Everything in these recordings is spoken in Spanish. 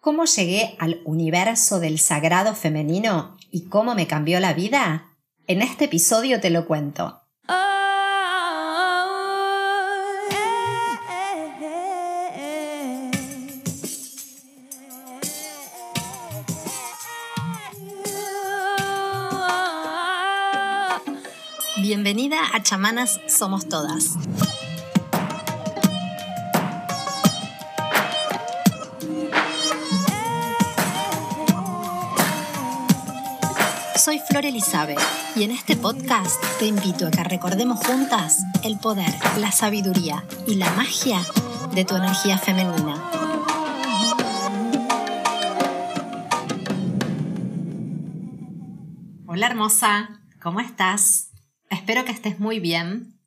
¿Cómo llegué al universo del sagrado femenino y cómo me cambió la vida? En este episodio te lo cuento. Bienvenida a Chamanas Somos Todas. Flor y en este podcast te invito a que recordemos juntas el poder, la sabiduría y la magia de tu energía femenina. Hola hermosa, ¿cómo estás? Espero que estés muy bien.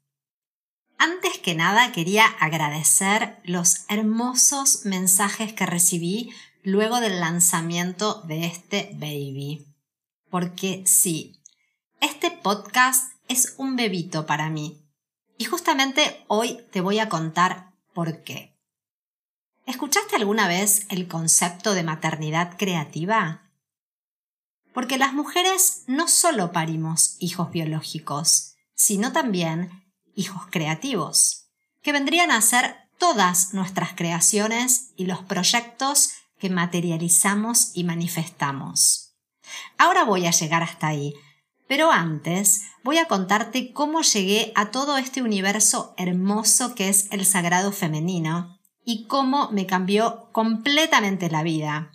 Antes que nada quería agradecer los hermosos mensajes que recibí luego del lanzamiento de este baby porque sí, este podcast es un bebito para mí. Y justamente hoy te voy a contar por qué. ¿Escuchaste alguna vez el concepto de maternidad creativa? Porque las mujeres no solo parimos hijos biológicos, sino también hijos creativos, que vendrían a ser todas nuestras creaciones y los proyectos que materializamos y manifestamos. Ahora voy a llegar hasta ahí, pero antes voy a contarte cómo llegué a todo este universo hermoso que es el sagrado femenino y cómo me cambió completamente la vida.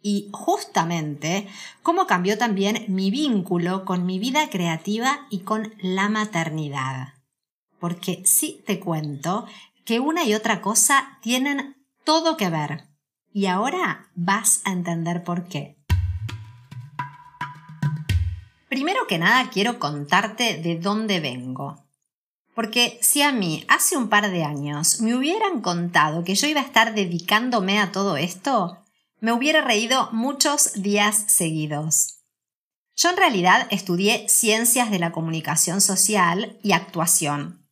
Y justamente cómo cambió también mi vínculo con mi vida creativa y con la maternidad. Porque sí te cuento que una y otra cosa tienen todo que ver. Y ahora vas a entender por qué. Primero que nada quiero contarte de dónde vengo. Porque si a mí hace un par de años me hubieran contado que yo iba a estar dedicándome a todo esto, me hubiera reído muchos días seguidos. Yo en realidad estudié ciencias de la comunicación social y actuación.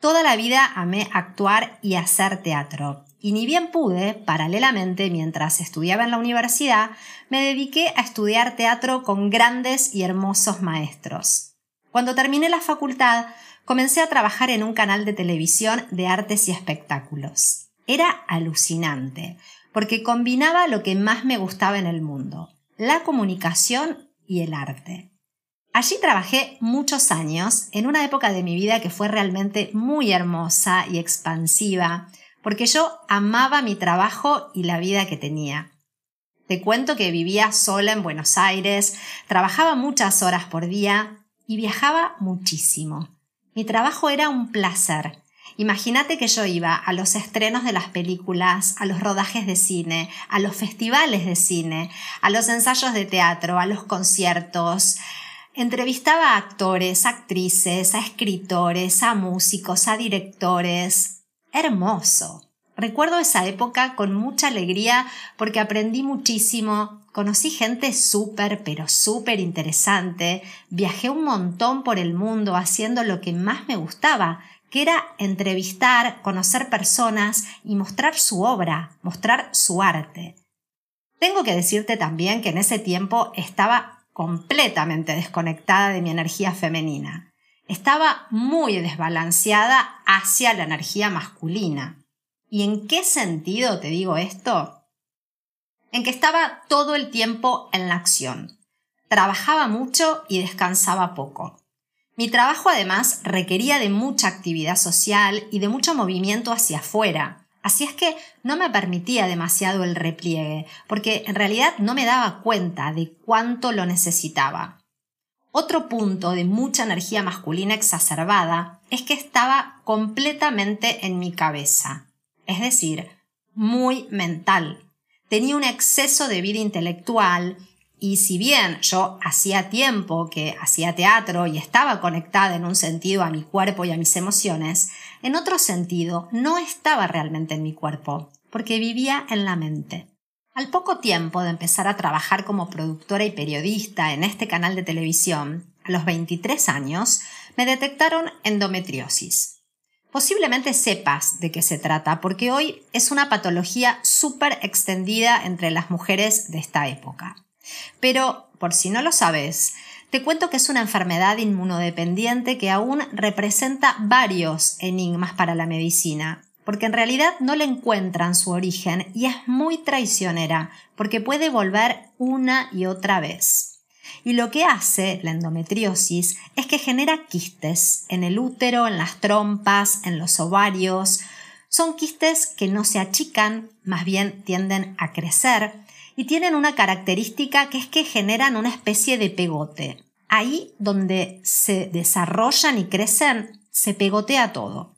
Toda la vida amé actuar y hacer teatro, y ni bien pude, paralelamente, mientras estudiaba en la universidad, me dediqué a estudiar teatro con grandes y hermosos maestros. Cuando terminé la facultad, comencé a trabajar en un canal de televisión de artes y espectáculos. Era alucinante, porque combinaba lo que más me gustaba en el mundo, la comunicación y el arte. Allí trabajé muchos años, en una época de mi vida que fue realmente muy hermosa y expansiva, porque yo amaba mi trabajo y la vida que tenía. Te cuento que vivía sola en Buenos Aires, trabajaba muchas horas por día y viajaba muchísimo. Mi trabajo era un placer. Imagínate que yo iba a los estrenos de las películas, a los rodajes de cine, a los festivales de cine, a los ensayos de teatro, a los conciertos. Entrevistaba a actores, actrices, a escritores, a músicos, a directores, hermoso. Recuerdo esa época con mucha alegría porque aprendí muchísimo, conocí gente súper, pero súper interesante, viajé un montón por el mundo haciendo lo que más me gustaba, que era entrevistar, conocer personas y mostrar su obra, mostrar su arte. Tengo que decirte también que en ese tiempo estaba completamente desconectada de mi energía femenina estaba muy desbalanceada hacia la energía masculina. ¿Y en qué sentido te digo esto? En que estaba todo el tiempo en la acción. Trabajaba mucho y descansaba poco. Mi trabajo además requería de mucha actividad social y de mucho movimiento hacia afuera. Así es que no me permitía demasiado el repliegue, porque en realidad no me daba cuenta de cuánto lo necesitaba. Otro punto de mucha energía masculina exacerbada es que estaba completamente en mi cabeza, es decir, muy mental. Tenía un exceso de vida intelectual y si bien yo hacía tiempo que hacía teatro y estaba conectada en un sentido a mi cuerpo y a mis emociones, en otro sentido no estaba realmente en mi cuerpo, porque vivía en la mente. Al poco tiempo de empezar a trabajar como productora y periodista en este canal de televisión, a los 23 años, me detectaron endometriosis. Posiblemente sepas de qué se trata, porque hoy es una patología súper extendida entre las mujeres de esta época. Pero, por si no lo sabes, te cuento que es una enfermedad inmunodependiente que aún representa varios enigmas para la medicina, porque en realidad no le encuentran su origen y es muy traicionera, porque puede volver una y otra vez. Y lo que hace la endometriosis es que genera quistes en el útero, en las trompas, en los ovarios. Son quistes que no se achican, más bien tienden a crecer y tienen una característica que es que generan una especie de pegote. Ahí donde se desarrollan y crecen, se pegotea todo.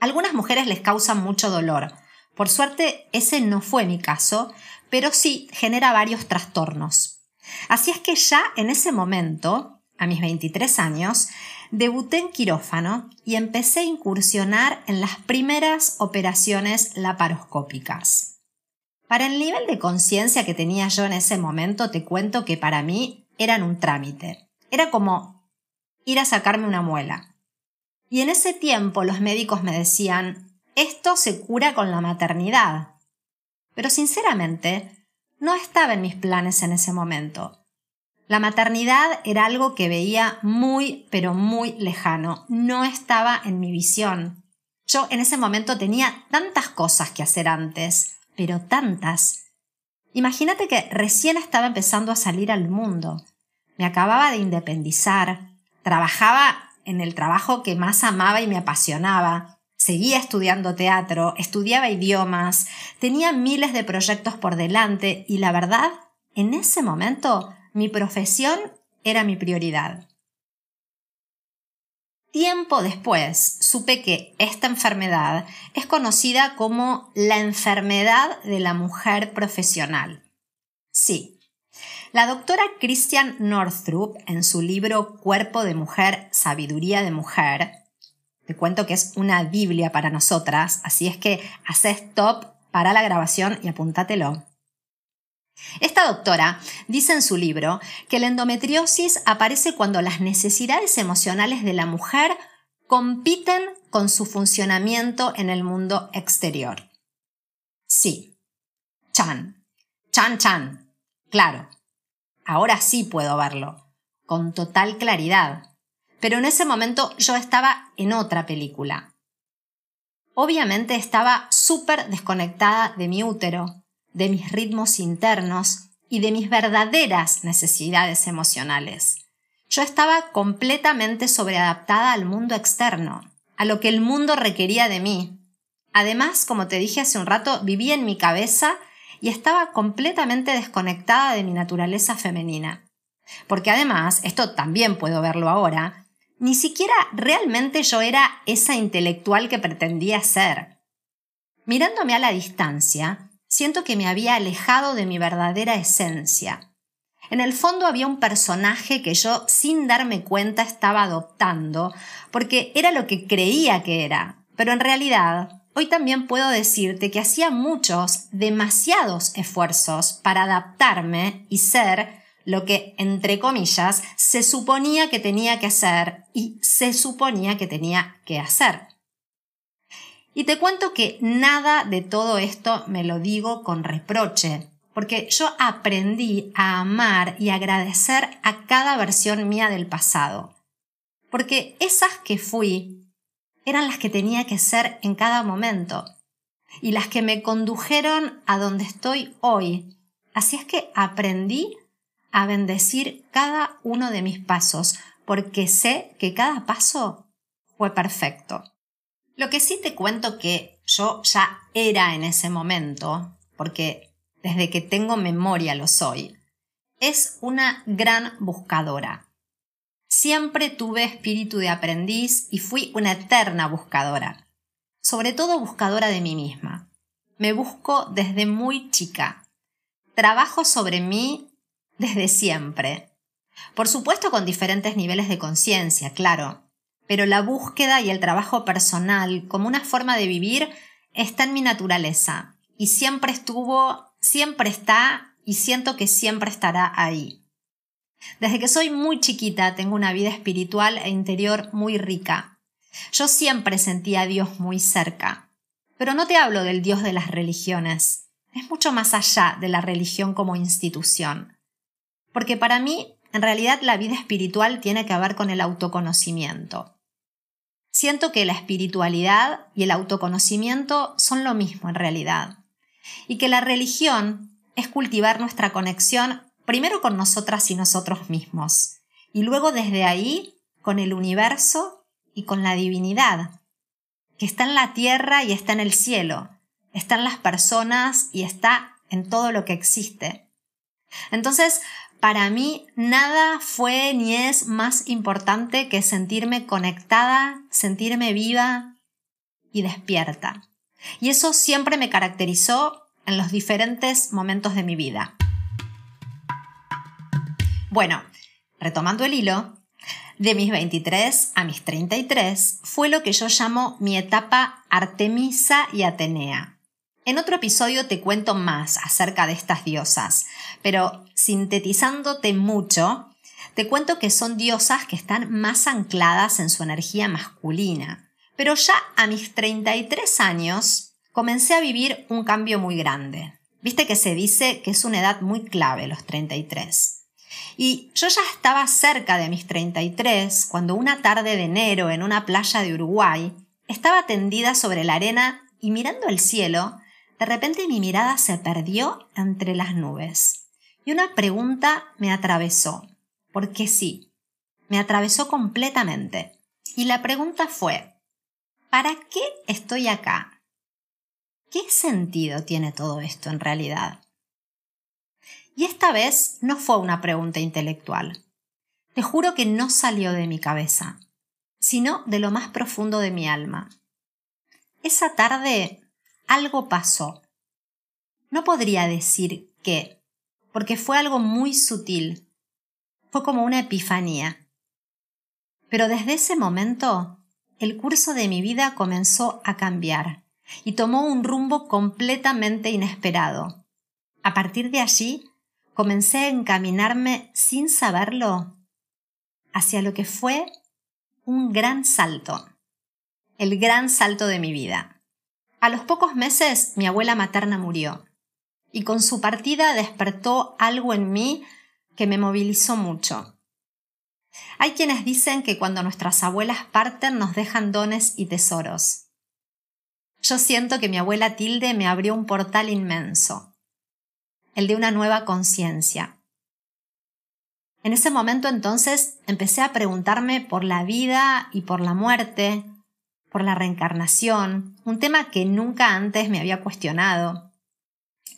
Algunas mujeres les causan mucho dolor. Por suerte, ese no fue mi caso, pero sí genera varios trastornos. Así es que ya en ese momento, a mis 23 años, debuté en quirófano y empecé a incursionar en las primeras operaciones laparoscópicas. Para el nivel de conciencia que tenía yo en ese momento, te cuento que para mí eran un trámite. Era como ir a sacarme una muela. Y en ese tiempo los médicos me decían, esto se cura con la maternidad. Pero sinceramente, no estaba en mis planes en ese momento. La maternidad era algo que veía muy, pero muy lejano. No estaba en mi visión. Yo en ese momento tenía tantas cosas que hacer antes, pero tantas. Imagínate que recién estaba empezando a salir al mundo. Me acababa de independizar. Trabajaba en el trabajo que más amaba y me apasionaba. Seguía estudiando teatro, estudiaba idiomas, tenía miles de proyectos por delante y la verdad, en ese momento, mi profesión era mi prioridad. Tiempo después supe que esta enfermedad es conocida como la enfermedad de la mujer profesional. Sí, la doctora Christian Northrup, en su libro Cuerpo de Mujer, Sabiduría de Mujer, te cuento que es una Biblia para nosotras, así es que haz stop para la grabación y apúntatelo. Esta doctora dice en su libro que la endometriosis aparece cuando las necesidades emocionales de la mujer compiten con su funcionamiento en el mundo exterior. Sí. Chan. Chan chan. Claro. Ahora sí puedo verlo. Con total claridad pero en ese momento yo estaba en otra película. Obviamente estaba súper desconectada de mi útero, de mis ritmos internos y de mis verdaderas necesidades emocionales. Yo estaba completamente sobreadaptada al mundo externo, a lo que el mundo requería de mí. Además, como te dije hace un rato, vivía en mi cabeza y estaba completamente desconectada de mi naturaleza femenina. Porque además, esto también puedo verlo ahora, ni siquiera realmente yo era esa intelectual que pretendía ser. Mirándome a la distancia, siento que me había alejado de mi verdadera esencia. En el fondo había un personaje que yo sin darme cuenta estaba adoptando, porque era lo que creía que era, pero en realidad hoy también puedo decirte que hacía muchos, demasiados esfuerzos para adaptarme y ser lo que, entre comillas, se suponía que tenía que hacer y se suponía que tenía que hacer. Y te cuento que nada de todo esto me lo digo con reproche, porque yo aprendí a amar y agradecer a cada versión mía del pasado, porque esas que fui eran las que tenía que ser en cada momento y las que me condujeron a donde estoy hoy. Así es que aprendí a bendecir cada uno de mis pasos, porque sé que cada paso fue perfecto. Lo que sí te cuento que yo ya era en ese momento, porque desde que tengo memoria lo soy, es una gran buscadora. Siempre tuve espíritu de aprendiz y fui una eterna buscadora, sobre todo buscadora de mí misma. Me busco desde muy chica. Trabajo sobre mí desde siempre. Por supuesto con diferentes niveles de conciencia, claro, pero la búsqueda y el trabajo personal como una forma de vivir está en mi naturaleza y siempre estuvo, siempre está y siento que siempre estará ahí. Desde que soy muy chiquita tengo una vida espiritual e interior muy rica. Yo siempre sentía a Dios muy cerca, pero no te hablo del Dios de las religiones, es mucho más allá de la religión como institución. Porque para mí, en realidad, la vida espiritual tiene que ver con el autoconocimiento. Siento que la espiritualidad y el autoconocimiento son lo mismo en realidad, y que la religión es cultivar nuestra conexión primero con nosotras y nosotros mismos, y luego desde ahí con el universo y con la divinidad, que está en la tierra y está en el cielo, está en las personas y está en todo lo que existe. Entonces, para mí nada fue ni es más importante que sentirme conectada, sentirme viva y despierta. Y eso siempre me caracterizó en los diferentes momentos de mi vida. Bueno, retomando el hilo, de mis 23 a mis 33 fue lo que yo llamo mi etapa Artemisa y Atenea. En otro episodio te cuento más acerca de estas diosas, pero sintetizándote mucho, te cuento que son diosas que están más ancladas en su energía masculina. Pero ya a mis 33 años comencé a vivir un cambio muy grande. Viste que se dice que es una edad muy clave los 33. Y yo ya estaba cerca de mis 33 cuando una tarde de enero en una playa de Uruguay estaba tendida sobre la arena y mirando el cielo, de repente mi mirada se perdió entre las nubes. Y una pregunta me atravesó. Porque sí, me atravesó completamente. Y la pregunta fue, ¿para qué estoy acá? ¿Qué sentido tiene todo esto en realidad? Y esta vez no fue una pregunta intelectual. Te juro que no salió de mi cabeza, sino de lo más profundo de mi alma. Esa tarde algo pasó. No podría decir qué, porque fue algo muy sutil. Fue como una epifanía. Pero desde ese momento, el curso de mi vida comenzó a cambiar y tomó un rumbo completamente inesperado. A partir de allí, comencé a encaminarme sin saberlo hacia lo que fue un gran salto, el gran salto de mi vida. A los pocos meses mi abuela materna murió y con su partida despertó algo en mí que me movilizó mucho. Hay quienes dicen que cuando nuestras abuelas parten nos dejan dones y tesoros. Yo siento que mi abuela Tilde me abrió un portal inmenso el de una nueva conciencia. En ese momento entonces empecé a preguntarme por la vida y por la muerte, por la reencarnación, un tema que nunca antes me había cuestionado.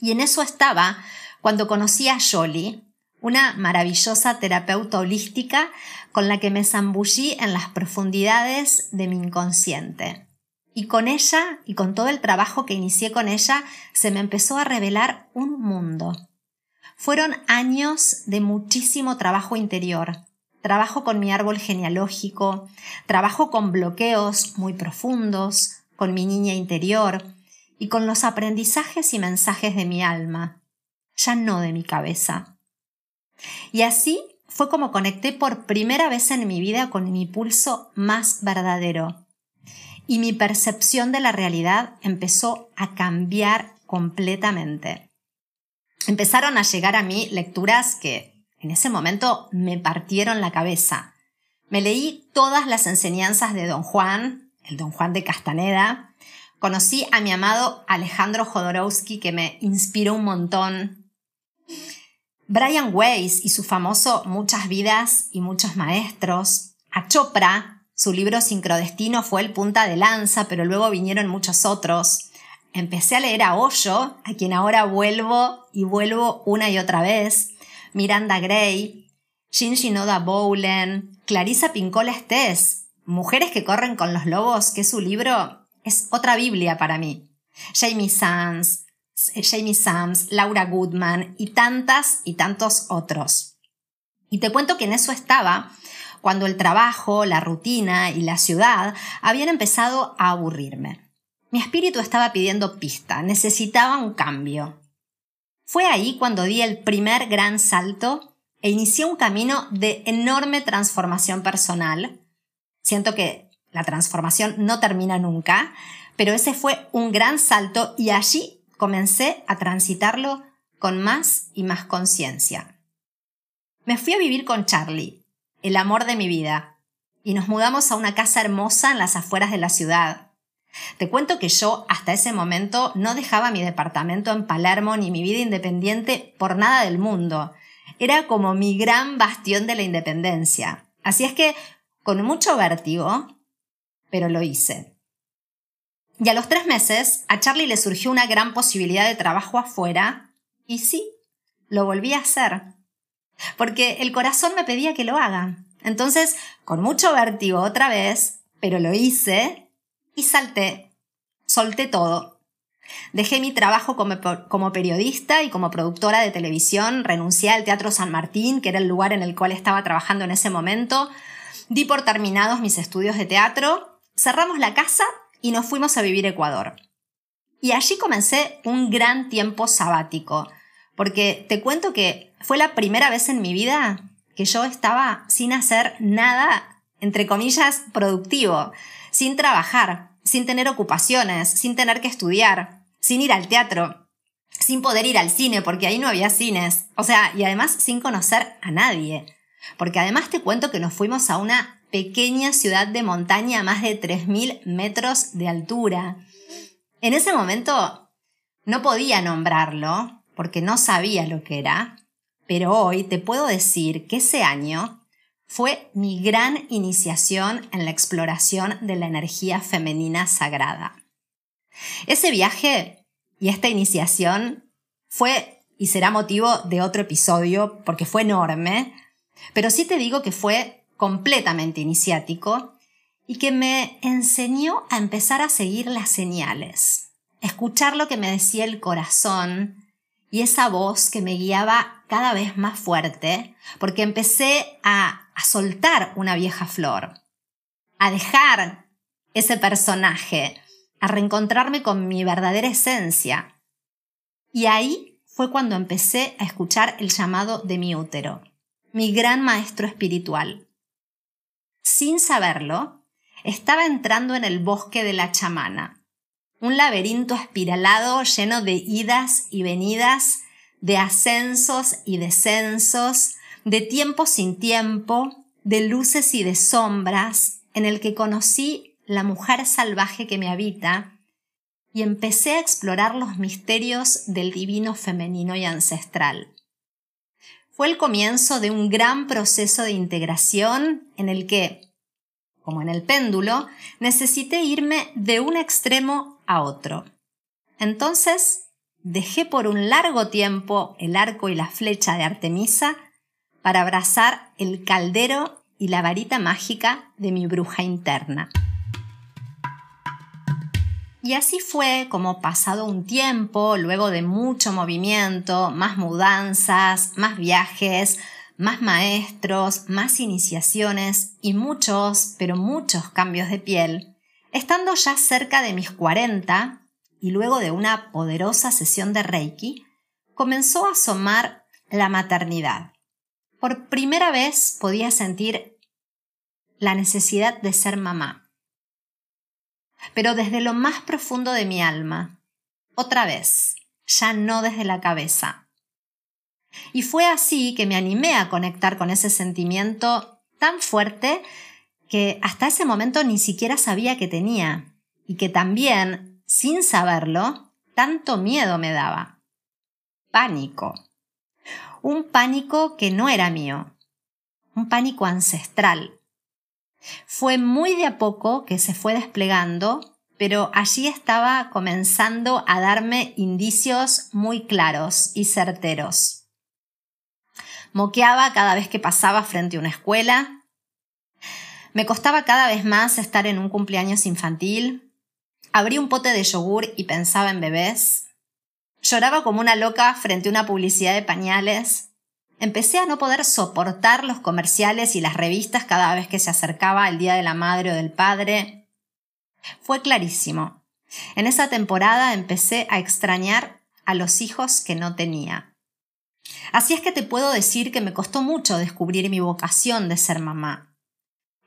Y en eso estaba cuando conocí a Jolie, una maravillosa terapeuta holística con la que me zambullí en las profundidades de mi inconsciente. Y con ella y con todo el trabajo que inicié con ella, se me empezó a revelar un mundo. Fueron años de muchísimo trabajo interior, trabajo con mi árbol genealógico, trabajo con bloqueos muy profundos, con mi niña interior y con los aprendizajes y mensajes de mi alma, ya no de mi cabeza. Y así fue como conecté por primera vez en mi vida con mi pulso más verdadero, y mi percepción de la realidad empezó a cambiar completamente. Empezaron a llegar a mí lecturas que en ese momento me partieron la cabeza. Me leí todas las enseñanzas de Don Juan, el Don Juan de Castaneda. Conocí a mi amado Alejandro Jodorowsky que me inspiró un montón. Brian Weiss y su famoso Muchas vidas y muchos maestros. A Chopra, su libro Sincrodestino fue el punta de lanza, pero luego vinieron muchos otros. Empecé a leer a Hoyo, a quien ahora vuelvo y vuelvo una y otra vez, Miranda Gray, Shinji Noda Bowlen, Clarissa Pincola Estés, Mujeres que corren con los lobos, que su libro es otra Biblia para mí. Jamie Sams, Jamie Sams, Laura Goodman y tantas y tantos otros. Y te cuento que en eso estaba cuando el trabajo, la rutina y la ciudad habían empezado a aburrirme. Mi espíritu estaba pidiendo pista, necesitaba un cambio. Fue ahí cuando di el primer gran salto e inicié un camino de enorme transformación personal. Siento que la transformación no termina nunca, pero ese fue un gran salto y allí comencé a transitarlo con más y más conciencia. Me fui a vivir con Charlie, el amor de mi vida, y nos mudamos a una casa hermosa en las afueras de la ciudad. Te cuento que yo hasta ese momento no dejaba mi departamento en Palermo ni mi vida independiente por nada del mundo. Era como mi gran bastión de la independencia. Así es que, con mucho vértigo, pero lo hice. Y a los tres meses, a Charlie le surgió una gran posibilidad de trabajo afuera, y sí, lo volví a hacer. Porque el corazón me pedía que lo haga. Entonces, con mucho vértigo otra vez, pero lo hice y salté. Solté todo. Dejé mi trabajo como, como, periodista y como productora de televisión, renuncié al Teatro San Martín, que era el lugar en el cual estaba trabajando en ese momento, di por terminados mis estudios de teatro, cerramos la casa y nos fuimos a vivir Ecuador. Y allí comencé un gran tiempo sabático, porque te cuento que fue la primera vez en mi vida que yo estaba sin hacer nada, entre comillas, productivo, sin trabajar, sin tener ocupaciones, sin tener que estudiar, sin ir al teatro, sin poder ir al cine, porque ahí no había cines, o sea, y además sin conocer a nadie. Porque además te cuento que nos fuimos a una pequeña ciudad de montaña a más de 3.000 metros de altura. En ese momento no podía nombrarlo porque no sabía lo que era, pero hoy te puedo decir que ese año fue mi gran iniciación en la exploración de la energía femenina sagrada. Ese viaje y esta iniciación fue y será motivo de otro episodio porque fue enorme, pero sí te digo que fue completamente iniciático y que me enseñó a empezar a seguir las señales, escuchar lo que me decía el corazón y esa voz que me guiaba cada vez más fuerte, porque empecé a, soltar una vieja flor, a dejar ese personaje, a reencontrarme con mi verdadera esencia. Y ahí fue cuando empecé a escuchar el llamado de mi útero, mi gran maestro espiritual sin saberlo, estaba entrando en el bosque de la chamana, un laberinto espiralado lleno de idas y venidas, de ascensos y descensos, de tiempo sin tiempo, de luces y de sombras, en el que conocí la mujer salvaje que me habita y empecé a explorar los misterios del divino femenino y ancestral. Fue el comienzo de un gran proceso de integración en el que, como en el péndulo, necesité irme de un extremo a otro. Entonces, dejé por un largo tiempo el arco y la flecha de Artemisa para abrazar el caldero y la varita mágica de mi bruja interna. Y así fue como pasado un tiempo, luego de mucho movimiento, más mudanzas, más viajes, más maestros, más iniciaciones y muchos, pero muchos cambios de piel, estando ya cerca de mis 40 y luego de una poderosa sesión de Reiki, comenzó a asomar la maternidad. Por primera vez podía sentir la necesidad de ser mamá pero desde lo más profundo de mi alma. Otra vez, ya no desde la cabeza. Y fue así que me animé a conectar con ese sentimiento tan fuerte que hasta ese momento ni siquiera sabía que tenía y que también, sin saberlo, tanto miedo me daba. Pánico. Un pánico que no era mío. Un pánico ancestral fue muy de a poco que se fue desplegando, pero allí estaba comenzando a darme indicios muy claros y certeros. Moqueaba cada vez que pasaba frente a una escuela. Me costaba cada vez más estar en un cumpleaños infantil. Abrí un pote de yogur y pensaba en bebés. Lloraba como una loca frente a una publicidad de pañales. Empecé a no poder soportar los comerciales y las revistas cada vez que se acercaba el Día de la Madre o del Padre. Fue clarísimo. En esa temporada empecé a extrañar a los hijos que no tenía. Así es que te puedo decir que me costó mucho descubrir mi vocación de ser mamá.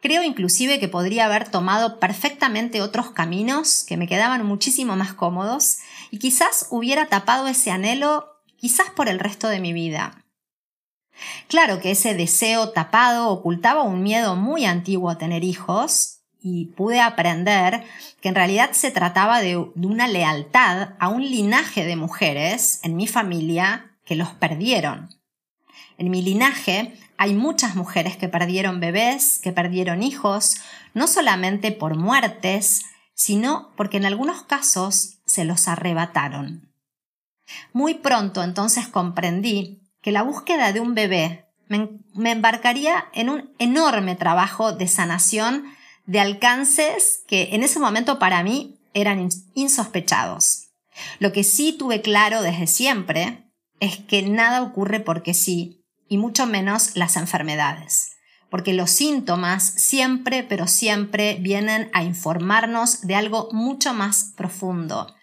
Creo inclusive que podría haber tomado perfectamente otros caminos que me quedaban muchísimo más cómodos y quizás hubiera tapado ese anhelo quizás por el resto de mi vida. Claro que ese deseo tapado ocultaba un miedo muy antiguo a tener hijos y pude aprender que en realidad se trataba de, una lealtad a un linaje de mujeres en mi familia que los perdieron. En mi linaje hay muchas mujeres que perdieron bebés, que perdieron hijos, no solamente por muertes, sino porque en algunos casos se los arrebataron. Muy pronto entonces comprendí que la búsqueda de un bebé me, embarcaría en un enorme trabajo de sanación de alcances que en ese momento para mí eran insospechados. Lo que sí tuve claro desde siempre es que nada ocurre porque sí, y mucho menos las enfermedades, porque los síntomas siempre, pero siempre vienen a informarnos de algo mucho más profundo,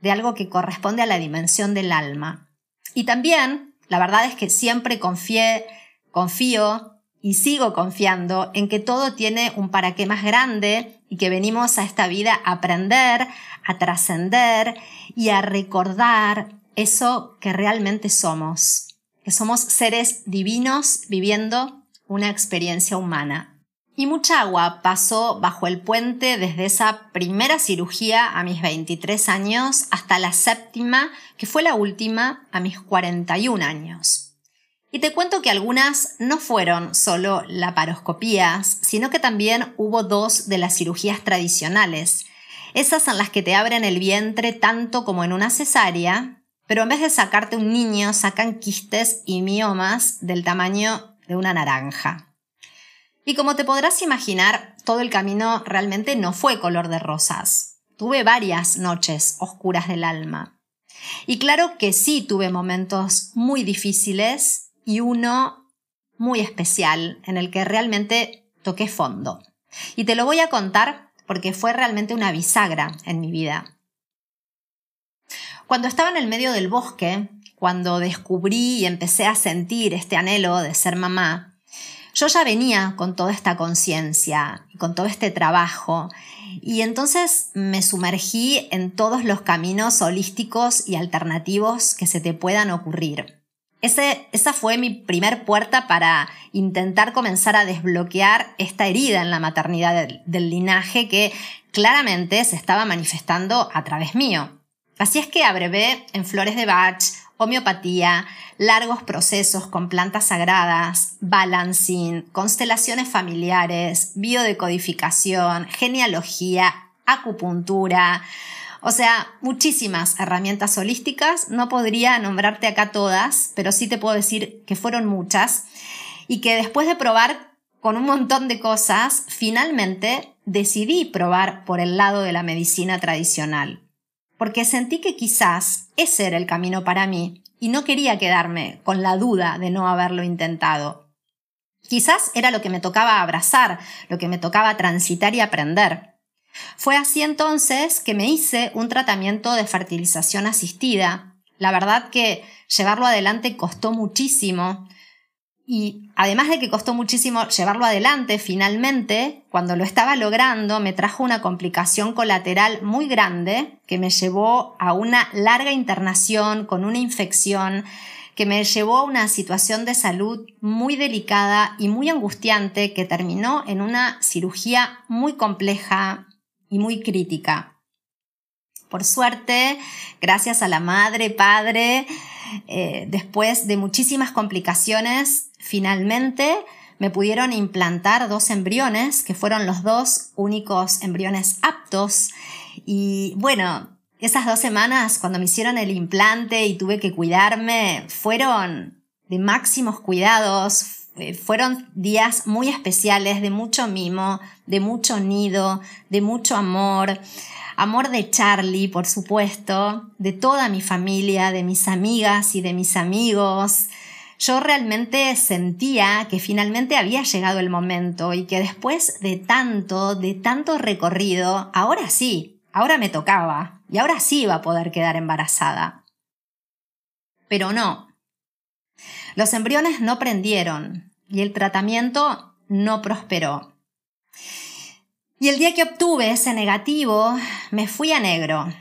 de algo que corresponde a la dimensión del alma. Y también, la verdad es que siempre confié, confío y sigo confiando en que todo tiene un para qué más grande y que venimos a esta vida a aprender, a trascender y a recordar eso que realmente somos, somos seres divinos viviendo una experiencia humana. Y mucha agua pasó bajo el puente desde esa primera cirugía a mis 23 años hasta la séptima, que fue la última, a mis 41 años. Y te cuento que algunas no fueron solo laparoscopías, sino que también hubo dos de las cirugías tradicionales, esas en las que te abren el vientre tanto como en una cesárea, pero en vez de sacarte un niño sacan quistes y miomas del tamaño de una naranja. Y como te podrás imaginar, todo el camino realmente no fue color de rosas. Tuve varias noches oscuras del alma. Y claro que sí tuve momentos muy difíciles y uno muy especial en el que realmente toqué fondo. Y te lo voy a contar porque fue realmente una bisagra en mi vida. Cuando estaba en el medio del bosque, cuando descubrí y empecé a sentir este anhelo de ser mamá, yo ya venía con toda esta conciencia, con todo este trabajo, y entonces me sumergí en todos los caminos holísticos y alternativos que se te puedan ocurrir. esa fue mi primer puerta para intentar comenzar a desbloquear esta herida en la maternidad del linaje que claramente se estaba manifestando a través mío. Así es que abrevé en flores de Bach, homeopatía, largos procesos con plantas sagradas, balancing, constelaciones familiares, biodecodificación, genealogía, acupuntura, o sea, muchísimas herramientas holísticas. No podría nombrarte acá todas, pero sí te puedo decir que fueron muchas y que después de probar con un montón de cosas, finalmente decidí probar por el lado de la medicina tradicional porque sentí que quizás ese era el camino para mí y no quería quedarme con la duda de no haberlo intentado. Quizás era lo que me tocaba abrazar, lo que me tocaba transitar y aprender. Fue así entonces que me hice un tratamiento de fertilización asistida. La verdad que llevarlo adelante costó muchísimo, y además de que costó muchísimo llevarlo adelante, finalmente, cuando lo estaba logrando, me trajo una complicación colateral muy grande que me llevó a una larga internación con una infección que me llevó a una situación de salud muy delicada y muy angustiante que terminó en una cirugía muy compleja y muy crítica. Por suerte, gracias a la madre, padre, eh, después de muchísimas complicaciones, finalmente me pudieron implantar dos embriones, que fueron los dos únicos embriones aptos. Y bueno, esas dos semanas cuando me hicieron el implante y tuve que cuidarme, fueron de máximos cuidados, eh, fueron días muy especiales, de mucho mimo, de mucho nido, de mucho amor. Amor de Charlie, por supuesto, de toda mi familia, de mis amigas y de mis amigos. Yo realmente sentía que finalmente había llegado el momento y que después de tanto, de tanto recorrido, ahora sí, ahora me tocaba y ahora sí iba a poder quedar embarazada. Pero no. Los embriones no prendieron y el tratamiento no prosperó. Y el día que obtuve ese negativo, me fui a negro,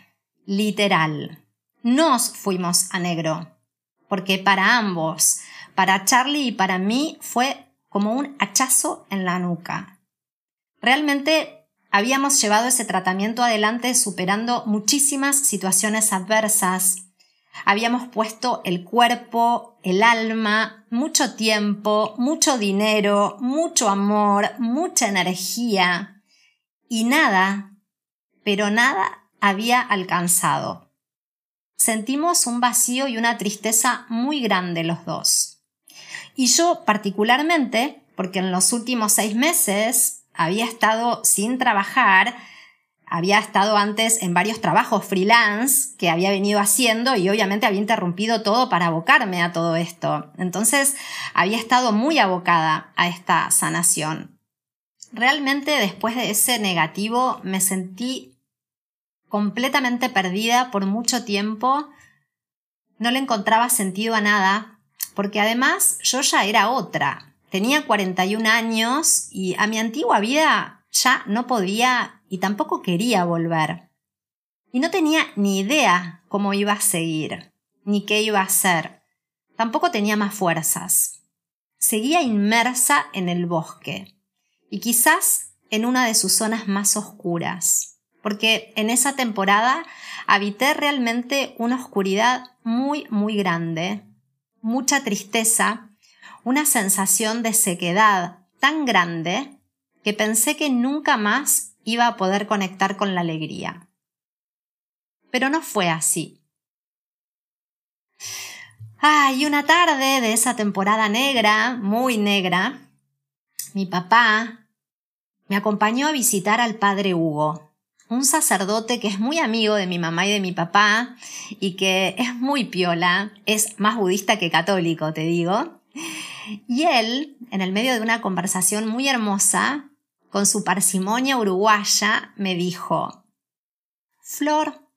literal. Nos fuimos a negro, porque para ambos, para Charlie y para mí, fue como un hachazo en la nuca. Realmente habíamos llevado ese tratamiento adelante superando muchísimas situaciones adversas. Habíamos puesto el cuerpo, el alma, mucho tiempo, mucho dinero, mucho amor, mucha energía y nada, pero nada había alcanzado. Sentimos un vacío y una tristeza muy grande los dos. Y yo particularmente, porque en los últimos seis meses había estado sin trabajar, había estado antes en varios trabajos freelance que había venido haciendo y obviamente había interrumpido todo para abocarme a todo esto. Entonces había estado muy abocada a esta sanación. Realmente después de ese negativo me sentí completamente perdida por mucho tiempo. No le encontraba sentido a nada, porque además yo ya era otra. Tenía 41 años y a mi antigua vida ya no podía y tampoco quería volver. Y no tenía ni idea cómo iba a seguir, ni qué iba a hacer. Tampoco tenía más fuerzas. Seguía inmersa en el bosque, y quizás en una de sus zonas más oscuras, porque en esa temporada habité realmente una oscuridad muy, muy grande, mucha tristeza, una sensación de sequedad tan grande que pensé que nunca más iba a poder conectar con la alegría. Pero no fue así. Ah, una tarde de esa temporada negra, muy negra, mi papá me acompañó a visitar al padre Hugo, un sacerdote que es muy amigo de mi mamá y de mi papá y que es muy piola, es más budista que católico, te digo. Y él, en el medio de una conversación muy hermosa, con su parsimonia uruguaya, me dijo, Flor,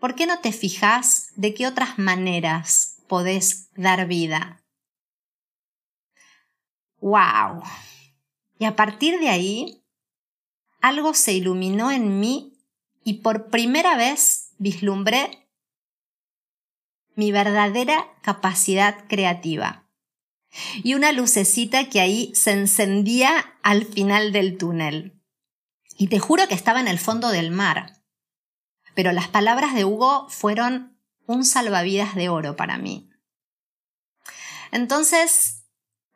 ¿por qué no te fijas de qué otras maneras podés dar vida? ¡Wow! Y a partir de ahí, algo se iluminó en mí y por primera vez vislumbré mi verdadera capacidad creativa. Y una lucecita que ahí se encendía al final del túnel. Y te juro que estaba en el fondo del mar. Pero las palabras de Hugo fueron un salvavidas de oro para mí. Entonces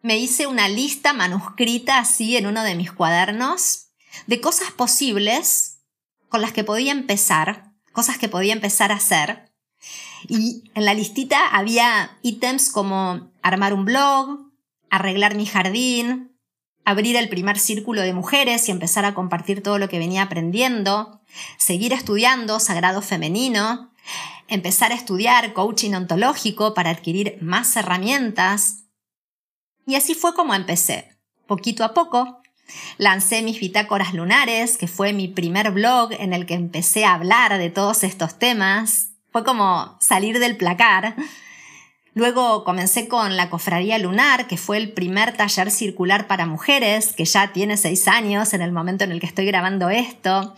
me hice una lista manuscrita así en uno de mis cuadernos de cosas posibles con las que podía empezar, cosas que podía empezar a hacer. Y en la listita había ítems como armar un blog, arreglar mi jardín, abrir el primer círculo de mujeres y empezar a compartir todo lo que venía aprendiendo, seguir estudiando sagrado femenino, empezar a estudiar coaching ontológico para adquirir más herramientas, y así fue como empecé. Poquito a poco, lancé mis bitácoras lunares, que fue mi primer blog en el que empecé a hablar de todos estos temas. Fue como salir del placar. Luego comencé con la Cofradía Lunar, que fue el primer taller circular para mujeres, que ya tiene seis años en el momento en el que estoy grabando esto.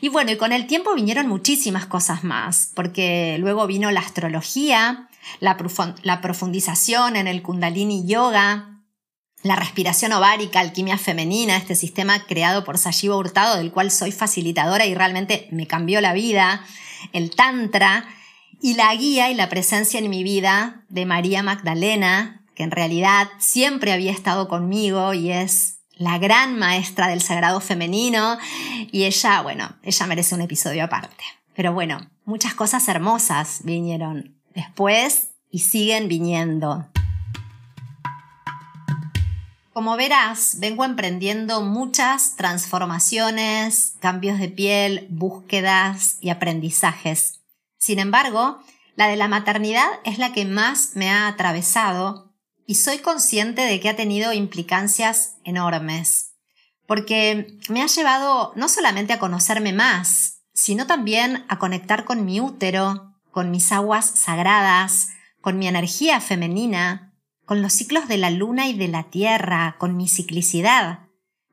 Y bueno, y con el tiempo vinieron muchísimas cosas más, porque luego vino la astrología, la, profundización en el kundalini yoga, la respiración ovárica, alquimia femenina, este sistema creado por Sajiva Hurtado, del cual soy facilitadora y realmente me cambió la vida, el tantra, y la guía y la presencia en mi vida de María Magdalena, que en realidad siempre había estado conmigo y es la gran maestra del sagrado femenino, y ella, bueno, ella merece un episodio aparte. Pero bueno, muchas cosas hermosas vinieron después y siguen viniendo. Como verás, vengo emprendiendo muchas transformaciones, cambios de piel, búsquedas y aprendizajes. Sin embargo, la de la maternidad es la que más me ha atravesado y soy consciente de que ha tenido implicancias enormes, porque me ha llevado no solamente a conocerme más, sino también a conectar con mi útero, con mis aguas sagradas, con mi energía femenina, con los ciclos de la luna y de la tierra, con mi ciclicidad.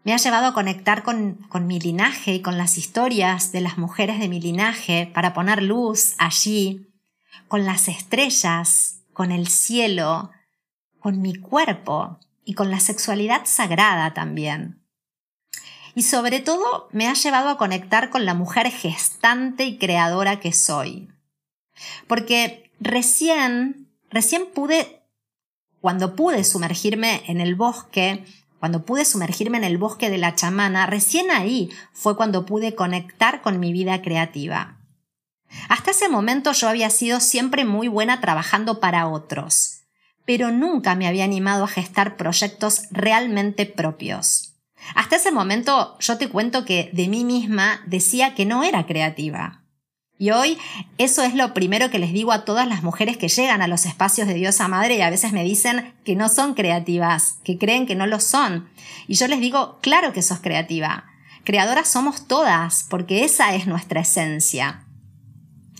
Me ha llevado a conectar con, con, mi linaje y con las historias de las mujeres de mi linaje para poner luz allí, con las estrellas, con el cielo, con mi cuerpo y con la sexualidad sagrada también. Y sobre todo me ha llevado a conectar con la mujer gestante y creadora que soy. Porque recién, recién pude, cuando pude sumergirme en el bosque, cuando pude sumergirme en el bosque de la chamana, recién ahí fue cuando pude conectar con mi vida creativa. Hasta ese momento yo había sido siempre muy buena trabajando para otros, pero nunca me había animado a gestar proyectos realmente propios. Hasta ese momento yo te cuento que de mí misma decía que no era creativa. Y hoy eso es lo primero que les digo a todas las mujeres que llegan a los espacios de Diosa Madre y a veces me dicen que no son creativas, que creen que no lo son. Y yo les digo, claro que sos creativa. Creadoras somos todas, porque esa es nuestra esencia.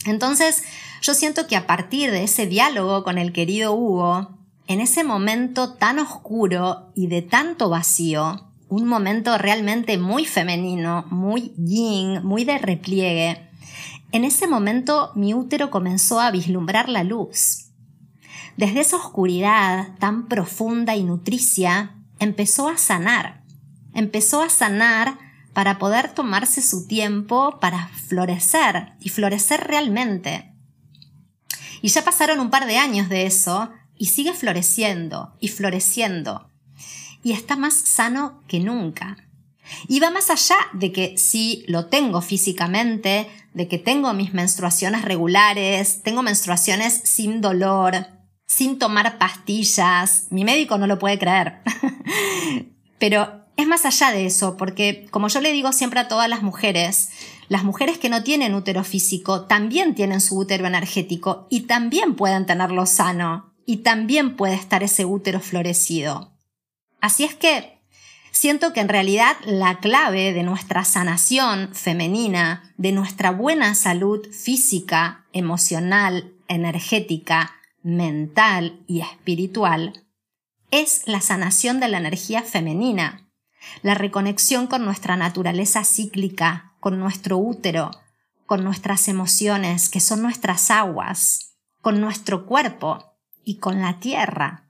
Entonces, yo siento que a partir de ese diálogo con el querido Hugo, en ese momento tan oscuro y de tanto vacío, un momento realmente muy femenino, muy yin, muy de repliegue, en ese momento mi útero comenzó a vislumbrar la luz. Desde esa oscuridad tan profunda y nutricia, empezó a sanar. Empezó a sanar para poder tomarse su tiempo para florecer y florecer realmente. Y ya pasaron un par de años de eso y sigue floreciendo y floreciendo. Y está más sano que nunca. Y va más allá de que si lo tengo físicamente, de que tengo mis menstruaciones regulares, tengo menstruaciones sin dolor, sin tomar pastillas. Mi médico no lo puede creer. Pero es más allá de eso, porque como yo le digo siempre a todas las mujeres, las mujeres que no tienen útero físico también tienen su útero energético y también pueden tenerlo sano y también puede estar ese útero florecido. Así es que Siento que en realidad la clave de nuestra sanación femenina, de nuestra buena salud física, emocional, energética, mental y espiritual, es la sanación de la energía femenina, la reconexión con nuestra naturaleza cíclica, con nuestro útero, con nuestras emociones, que son nuestras aguas, con nuestro cuerpo y con la tierra.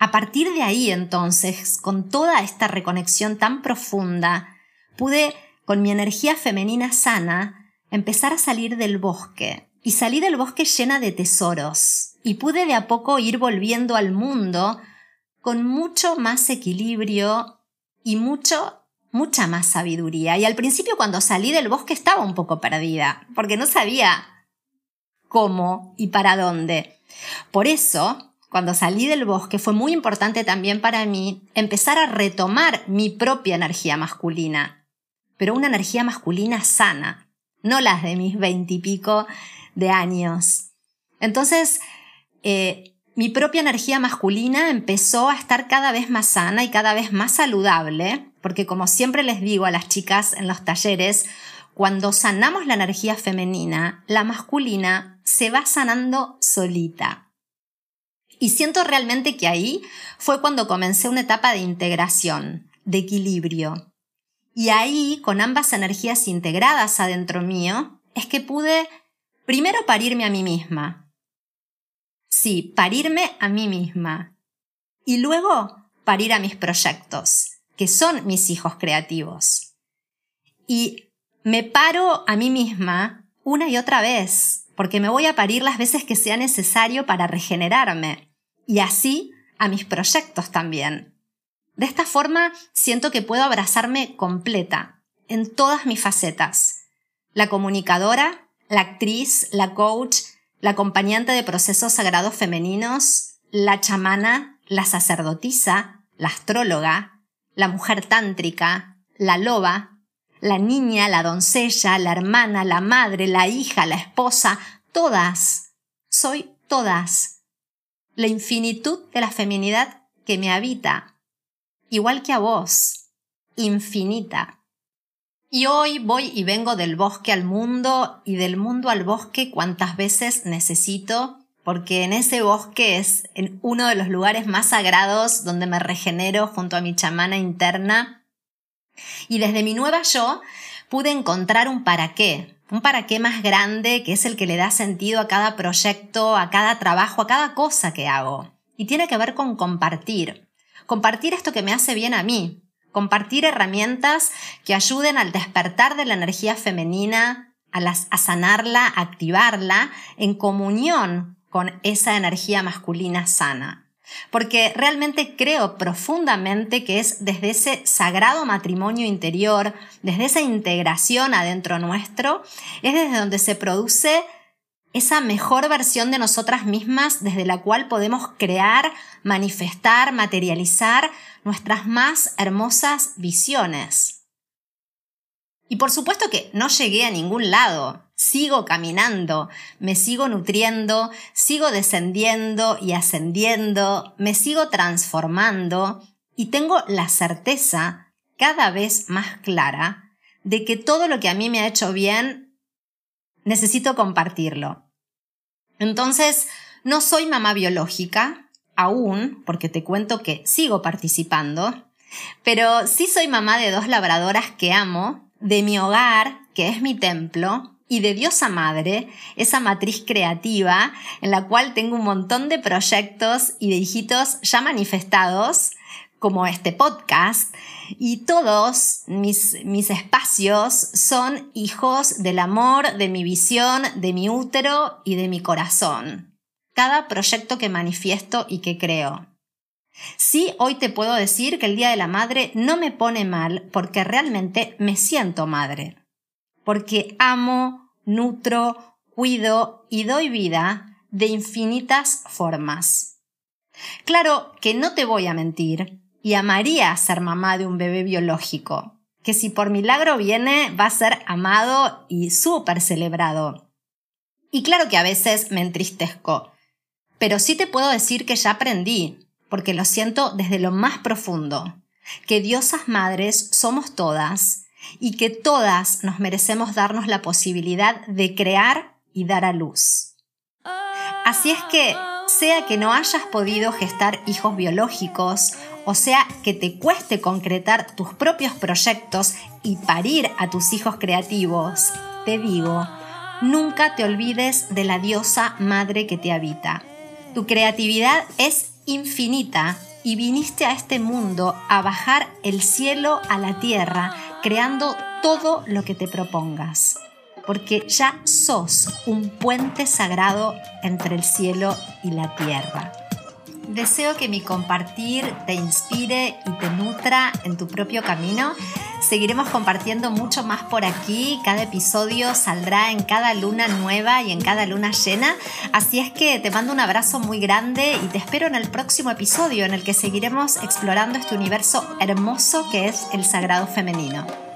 A partir de ahí, entonces, con toda esta reconexión tan profunda, pude, con mi energía femenina sana, empezar a salir del bosque. Y salí del bosque llena de tesoros. Y pude de a poco ir volviendo al mundo con mucho más equilibrio y mucho, mucha más sabiduría. Y al principio cuando salí del bosque estaba un poco perdida, porque no sabía cómo y para dónde. Por eso, cuando salí del bosque fue muy importante también para mí empezar a retomar mi propia energía masculina, pero una energía masculina sana, no las de mis veintipico de años. Entonces, eh, mi propia energía masculina empezó a estar cada vez más sana y cada vez más saludable, porque como siempre les digo a las chicas en los talleres, cuando sanamos la energía femenina, la masculina se va sanando solita. Y siento realmente que ahí fue cuando comencé una etapa de integración, de equilibrio. Y ahí, con ambas energías integradas adentro mío, es que pude primero parirme a mí misma. Sí, parirme a mí misma. Y luego parir a mis proyectos, que son mis hijos creativos. Y me paro a mí misma una y otra vez, porque me voy a parir las veces que sea necesario para regenerarme y así a mis proyectos también. De esta forma siento que puedo abrazarme completa, en todas mis facetas. La comunicadora, la actriz, la coach, la acompañante de procesos sagrados femeninos, la chamana, la sacerdotisa, la astróloga, la mujer tántrica, la loba, la niña, la doncella, la hermana, la madre, la hija, la esposa, todas. Soy todas la infinitud de la feminidad que me habita, igual que a vos, infinita. Y hoy voy y vengo del bosque al mundo y del mundo al bosque cuantas veces necesito porque en ese bosque es en uno de los lugares más sagrados donde me regenero junto a mi chamana interna. Y desde mi nueva yo pude encontrar un para qué, un para qué más grande que es el que le da sentido a cada proyecto, a cada trabajo, a cada cosa que hago. Y tiene que ver con compartir. Compartir esto que me hace bien a mí. Compartir herramientas que ayuden al despertar de la energía femenina, a, a sanarla, a activarla en comunión con esa energía masculina sana. Porque realmente creo profundamente que es desde ese sagrado matrimonio interior, desde esa integración adentro nuestro, es desde donde se produce esa mejor versión de nosotras mismas desde la cual podemos crear, manifestar, materializar nuestras más hermosas visiones. Y por supuesto que no llegué a ningún lado, sigo caminando, me sigo nutriendo, sigo descendiendo y ascendiendo, me sigo transformando y tengo la certeza cada vez más clara de que todo lo que a mí me ha hecho bien, necesito compartirlo. Entonces, no soy mamá biológica, aún, porque te cuento que sigo participando, pero sí soy mamá de dos labradoras que amo, de mi hogar, que es mi templo, y de Diosa Madre, esa matriz creativa en la cual tengo un montón de proyectos y de hijitos ya manifestados, como este podcast, y todos mis, mis espacios son hijos del amor, de mi visión, de mi útero y de mi corazón. Cada proyecto que manifiesto y que creo. Sí, hoy te puedo decir que el Día de la Madre no me pone mal porque realmente me siento madre porque amo, nutro, cuido y doy vida de infinitas formas. Claro que no te voy a mentir, y amaría ser mamá de un bebé biológico, que si por milagro viene va a ser amado y súper celebrado. Y claro que a veces me entristezco, pero sí te puedo decir que ya aprendí, porque lo siento desde lo más profundo, que diosas madres somos todas y que todas nos merecemos darnos la posibilidad de crear y dar a luz. Así es que, sea que no hayas podido gestar hijos biológicos, o sea que te cueste concretar tus propios proyectos y parir a tus hijos creativos, te digo, nunca te olvides de la diosa madre que te habita. Tu creatividad es infinita y viniste a este mundo a bajar el cielo a la tierra creando todo lo que te propongas, porque ya sos un puente sagrado entre el cielo y la tierra. Deseo que mi compartir te inspire y te nutra en tu propio camino. Seguiremos compartiendo mucho más por aquí. Cada episodio saldrá en cada luna nueva y en cada luna llena. Así es que te mando un abrazo muy grande y te espero en el próximo episodio en el que seguiremos explorando este universo hermoso que es el sagrado femenino.